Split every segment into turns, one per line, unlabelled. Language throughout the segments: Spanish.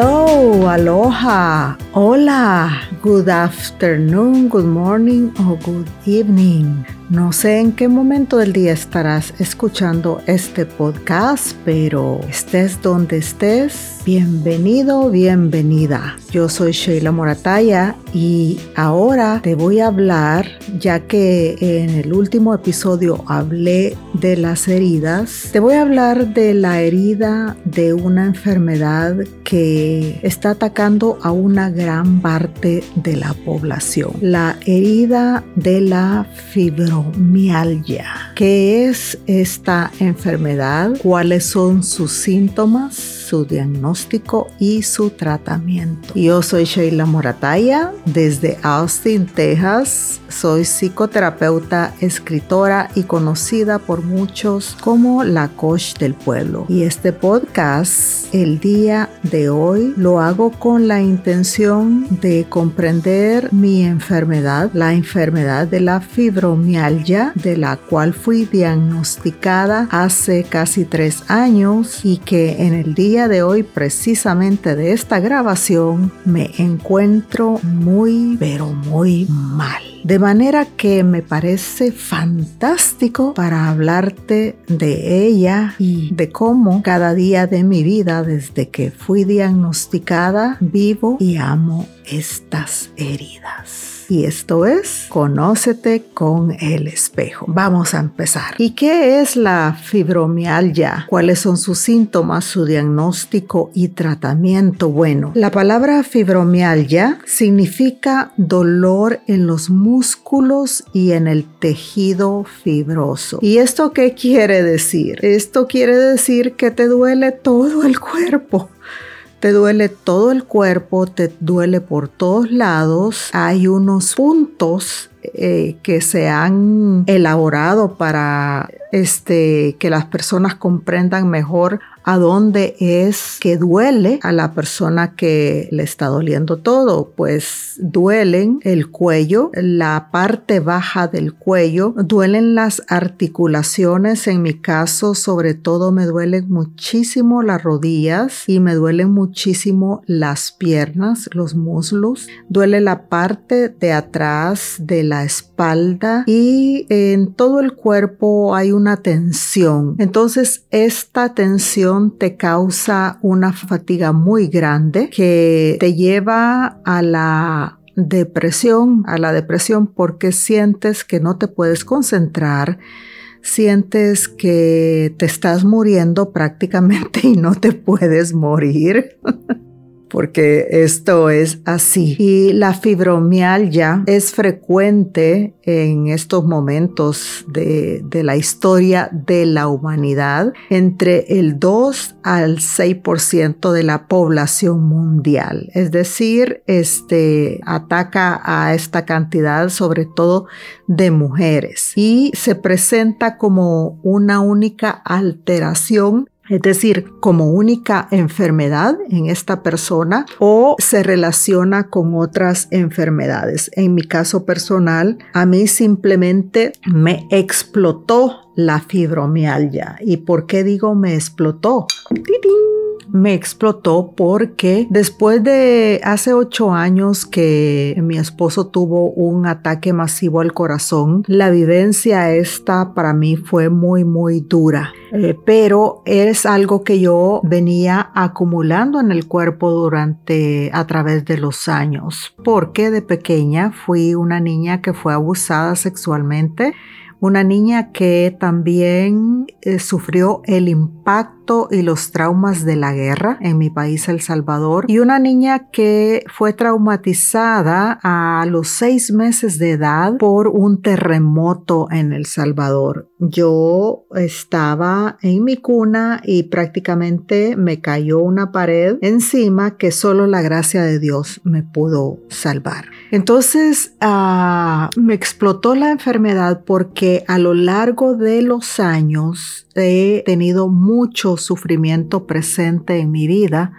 Hello, aloha, hola, good afternoon, good morning o good evening. No sé en qué momento del día estarás escuchando este podcast, pero estés donde estés, bienvenido, bienvenida. Yo soy Sheila Morataya y ahora te voy a hablar, ya que en el último episodio hablé de las heridas, te voy a hablar de la herida de una enfermedad que está atacando a una gran parte de la población. La herida de la fibromialgia. ¿Qué es esta enfermedad? ¿Cuáles son sus síntomas, su diagnóstico y su tratamiento? Yo soy Sheila Morataya desde Austin, Texas. Soy psicoterapeuta, escritora y conocida por muchos como la coach del pueblo. Y este podcast, el día de hoy, lo hago con la intención de comprender mi enfermedad, la enfermedad de la fibromialgia de la cual fui diagnosticada hace casi tres años y que en el día de hoy, precisamente de esta grabación, me encuentro muy, pero muy mal. De manera que me parece fantástico para hablarte de ella y de cómo cada día de mi vida desde que fui diagnosticada vivo y amo estas heridas y esto es Conócete con el espejo. Vamos a empezar. ¿Y qué es la fibromialgia? ¿Cuáles son sus síntomas, su diagnóstico y tratamiento? Bueno, la palabra fibromialgia significa dolor en los músculos y en el tejido fibroso. ¿Y esto qué quiere decir? Esto quiere decir que te duele todo el cuerpo te duele todo el cuerpo, te duele por todos lados. Hay unos puntos eh, que se han elaborado para este, que las personas comprendan mejor a dónde es que duele a la persona que le está doliendo todo. Pues duelen el cuello, la parte baja del cuello, duelen las articulaciones. En mi caso, sobre todo, me duelen muchísimo las rodillas y me duelen muchísimo las piernas, los muslos. Duele la parte de atrás de la espalda y en todo el cuerpo hay una tensión. Entonces, esta tensión te causa una fatiga muy grande que te lleva a la depresión, a la depresión porque sientes que no te puedes concentrar, sientes que te estás muriendo prácticamente y no te puedes morir. porque esto es así. Y la fibromialgia es frecuente en estos momentos de, la historia de la humanidad, entre el 2 al 6% de la población mundial. Es decir, este ataca a esta cantidad sobre todo de mujeres y se presenta como una única alteración es decir, como única enfermedad en esta persona o se relaciona con otras enfermedades. En mi caso personal, a mí simplemente me explotó la fibromialgia. ¿Y por qué digo me explotó? Me explotó porque después de hace ocho años que mi esposo tuvo un ataque masivo al corazón, la vivencia esta para mí fue muy, muy dura. Eh, pero es algo que yo venía acumulando en el cuerpo durante a través de los años porque de pequeña fui una niña que fue abusada sexualmente una niña que también eh, sufrió el impacto y los traumas de la guerra en mi país, El Salvador, y una niña que fue traumatizada a los seis meses de edad por un terremoto en El Salvador. Yo estaba en mi cuna y prácticamente me cayó una pared encima que solo la gracia de Dios me pudo salvar. Entonces ah, me explotó la enfermedad porque a lo largo de los años he tenido mucho sufrimiento presente en mi vida.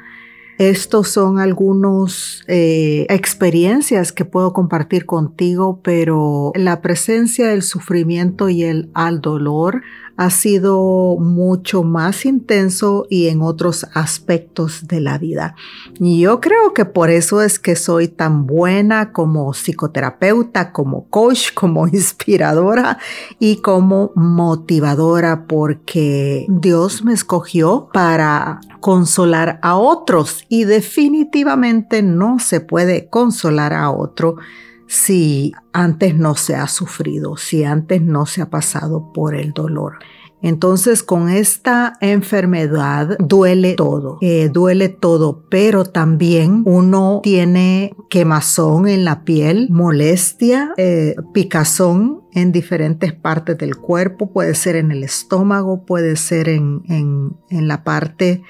Estos son algunas eh, experiencias que puedo compartir contigo, pero la presencia del sufrimiento y el al dolor ha sido mucho más intenso y en otros aspectos de la vida. Y yo creo que por eso es que soy tan buena como psicoterapeuta, como coach, como inspiradora y como motivadora, porque Dios me escogió para consolar a otros y definitivamente no se puede consolar a otro si antes no se ha sufrido, si antes no se ha pasado por el dolor. Entonces con esta enfermedad duele todo, eh, duele todo, pero también uno tiene quemazón en la piel, molestia, eh, picazón en diferentes partes del cuerpo, puede ser en el estómago, puede ser en, en, la parte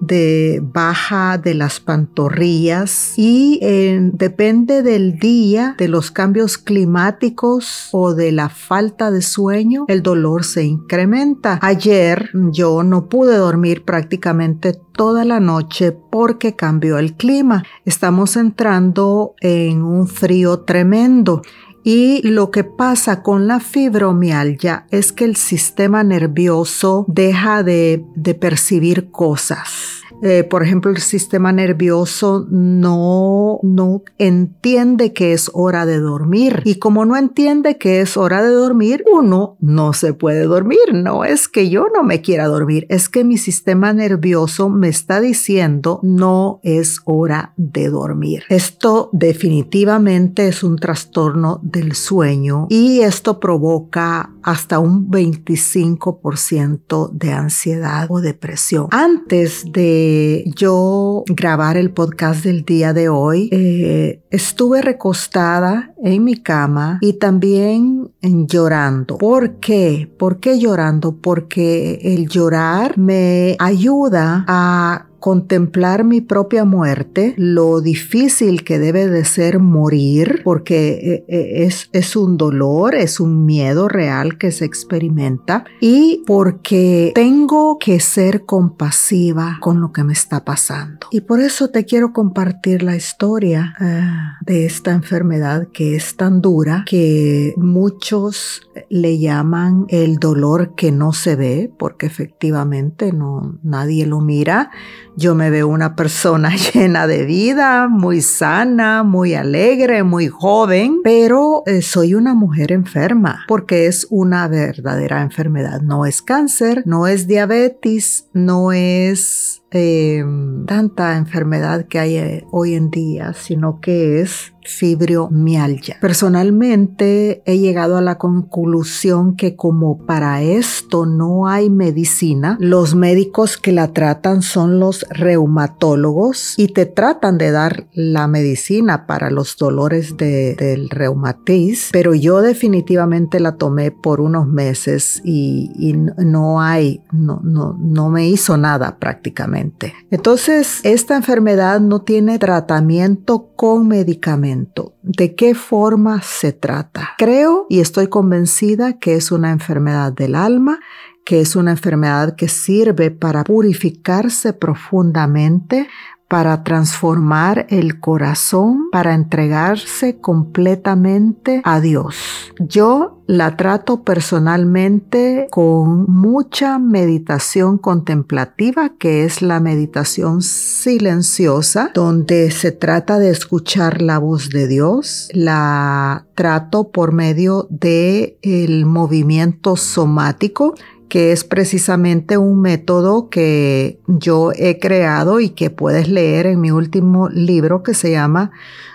de baja de las pantorrillas y eh, depende del día, de los cambios climáticos o de la falta de sueño, el dolor se incrementa. Ayer yo no pude dormir prácticamente toda la noche porque cambió el clima. Estamos entrando en un frío tremendo y lo que pasa con la fibromialgia es que el sistema nervioso deja de, de percibir cosas eh, por ejemplo, el sistema nervioso no, no entiende que es hora de dormir. Y como no entiende que es hora de dormir, uno no se puede dormir. No es que yo no me quiera dormir, es que mi sistema nervioso me está diciendo no es hora de dormir. Esto definitivamente es un trastorno del sueño y esto provoca hasta un 25% de ansiedad o depresión. Antes de yo grabar el podcast del día de hoy, eh, estuve recostada en mi cama y también llorando. ¿Por qué? ¿Por qué llorando? Porque el llorar me ayuda a contemplar mi propia muerte, lo difícil que debe de ser morir, porque eh, eh, es, es un dolor, es un miedo real que se experimenta, y porque tengo que ser compasiva con lo que me está pasando. Y por eso te quiero compartir la historia eh, de esta enfermedad que es tan dura que muchos le llaman el dolor que no se ve, porque efectivamente no, nadie lo mira yo me veo una persona llena de vida, muy sana, muy alegre, muy joven, pero eh, soy una mujer enferma porque es una verdadera enfermedad. No es cáncer, no es diabetes, no es eh, tanta enfermedad que hay eh, hoy en día, sino que es fibromialgia. Personalmente he llegado a la conclusión que como para esto no hay medicina, los médicos que la tratan son los reumatólogos y te tratan de dar la medicina para los dolores del reumatis, pero yo definitivamente la tomé por unos meses y, y no hay, no, no, no me hizo nada prácticamente. Entonces, esta enfermedad no tiene tratamiento con medicamentos ¿De qué forma se trata? Creo y estoy convencida que es una enfermedad del alma, que es una enfermedad que sirve para purificarse profundamente, para transformar el corazón, para entregarse completamente a Dios. Yo la trato personalmente con mucha meditación contemplativa, que es la meditación silenciosa, donde se trata de escuchar la voz de Dios. La trato por medio de el movimiento somático que es precisamente un método que yo he creado y que puedes leer en mi último libro que se llama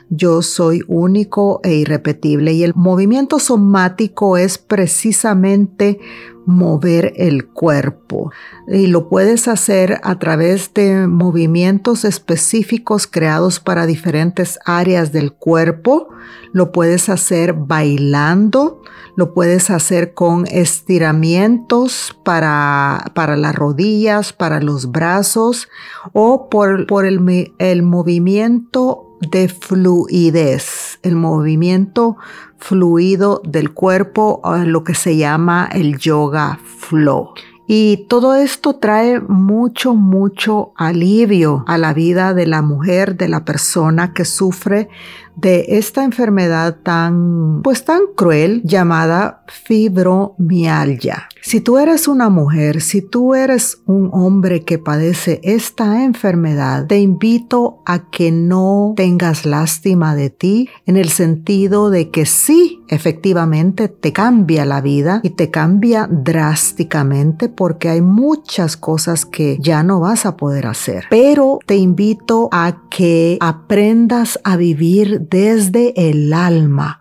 Yo soy único e irrepetible. Y el movimiento somático es precisamente mover el cuerpo y lo puedes hacer a través de movimientos específicos creados para diferentes áreas del cuerpo. Lo puedes hacer bailando, lo puedes hacer con estiramientos para, para las rodillas, para los brazos o por, por el, el movimiento de fluidez, el movimiento fluido del cuerpo, lo que se llama el yoga flow. Y todo esto trae mucho, mucho alivio a la vida de la mujer, de la persona que sufre de esta enfermedad tan, pues tan cruel llamada fibromialgia. Si tú eres una mujer, si tú eres un hombre que padece esta enfermedad, te invito a que no tengas lástima de ti en el sentido de que sí, efectivamente te cambia la vida y te cambia drásticamente porque hay muchas cosas que ya no vas a poder hacer. Pero te invito a que aprendas a vivir desde el alma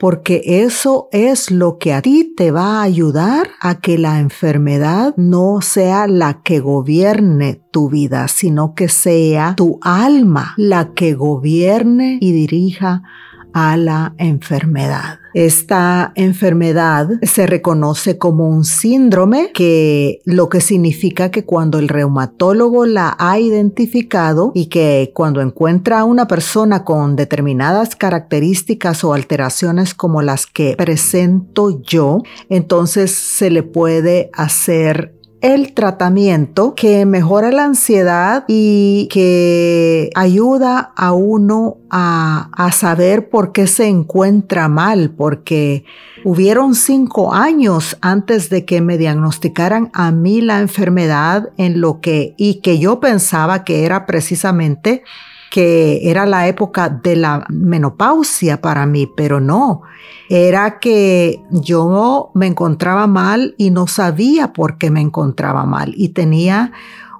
porque eso es lo que a ti te va a ayudar a que la enfermedad no sea la que gobierne tu vida, sino que sea tu alma la que gobierne y dirija a la enfermedad. Esta enfermedad se reconoce como un síndrome que lo que significa que cuando el reumatólogo la ha identificado y que cuando encuentra a una persona con determinadas características o alteraciones como las que presento yo, entonces se le puede hacer el tratamiento que mejora la ansiedad y que ayuda a uno a, a, saber por qué se encuentra mal, porque hubieron cinco años antes de que me diagnosticaran a mí la enfermedad en lo que y que yo pensaba que era precisamente que era la época de la menopausia para mí, pero no, era que yo me encontraba mal y no sabía por qué me encontraba mal. Y tenía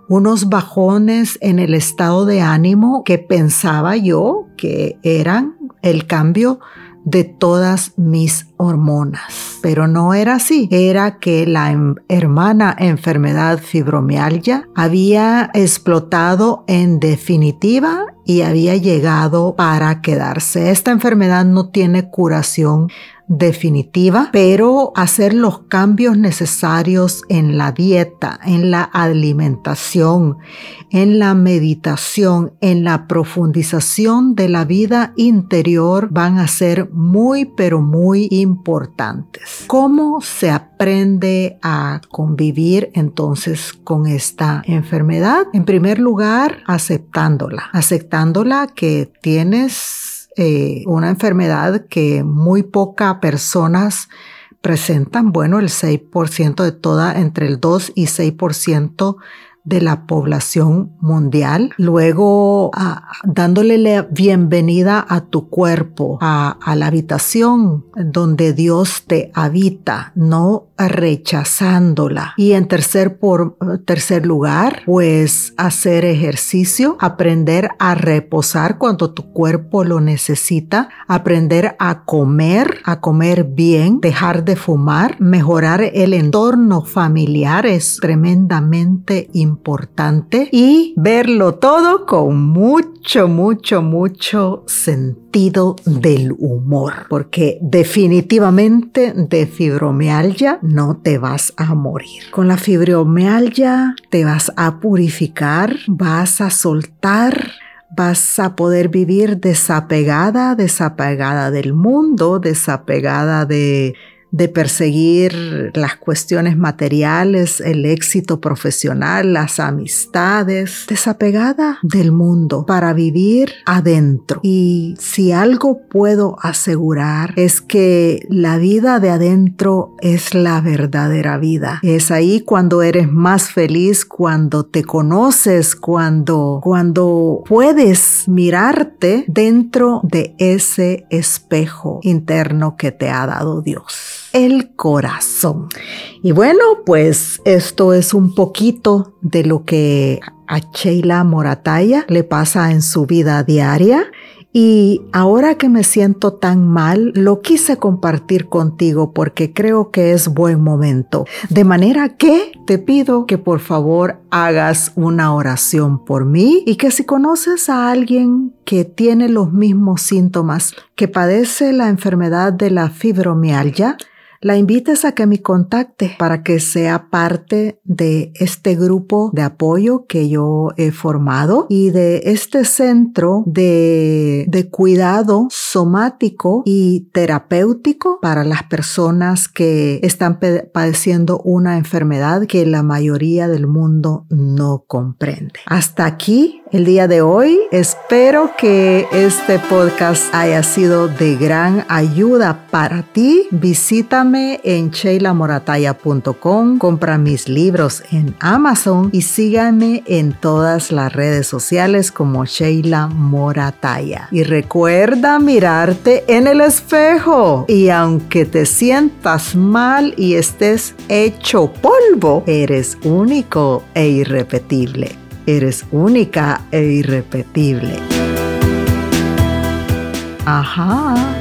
unos bajones en el estado de ánimo que pensaba yo que eran el cambio de todas mis hormonas. Pero no era así. Era que la em, hermana enfermedad fibromialgia había explotado en definitiva y había llegado para quedarse. Esta enfermedad no tiene curación definitiva, pero hacer los cambios necesarios en la dieta, en la alimentación, en la meditación, en la profundización de la vida interior van a ser muy, pero muy importantes. ¿Cómo se aprende a convivir entonces con esta enfermedad? En primer lugar, aceptándola, aceptándola que tienes eh, una enfermedad que muy pocas personas presentan, bueno, el 6% de toda, entre el 2 y 6% de la población mundial. Luego, dándole la bienvenida a tu cuerpo, a, la habitación donde Dios te habita, no rechazándola. Y en tercer, por, tercer lugar, pues hacer ejercicio, aprender a reposar cuando tu cuerpo lo necesita, aprender a comer, a comer bien, dejar de fumar, mejorar el entorno familiar es tremendamente importante y verlo todo con mucho, mucho, mucho sentido del humor, porque definitivamente de fibromialgia no te vas a morir. Con la fibromialgia te vas a purificar, vas a soltar vas a poder vivir desapegada, desapegada del mundo, desapegada de de perseguir las cuestiones materiales, el éxito profesional, las amistades, desapegada del mundo para vivir adentro. Y si algo puedo asegurar es que la vida de adentro es la verdadera vida. Es ahí cuando eres más feliz, cuando te conoces, cuando, cuando puedes mirarte dentro de ese espejo interno que te ha dado Dios el corazón. Y bueno, pues esto es un poquito de lo que a Sheila Morataya le pasa en su vida diaria. Y ahora que me siento tan mal, lo quise compartir contigo porque creo que es buen momento. De manera que te pido que por favor hagas una oración por mí y que si conoces a alguien que tiene los mismos síntomas, que padece la enfermedad de la fibromialgia, la invites a que me contacte para que sea parte de este grupo de apoyo que yo he formado y de este centro de, de cuidado somático y terapéutico para las personas que están padeciendo una enfermedad que la mayoría del mundo no comprende. Hasta aquí El día de hoy espero que este podcast haya sido de gran ayuda para ti. Visítame en sheilamorataya.com, compra mis libros en Amazon y síganme en todas las redes sociales como Sheila Morataya. Y recuerda mirarte en el espejo y aunque te sientas mal y estés hecho polvo, eres único e irrepetible. Eres única e irrepetible. Ajá.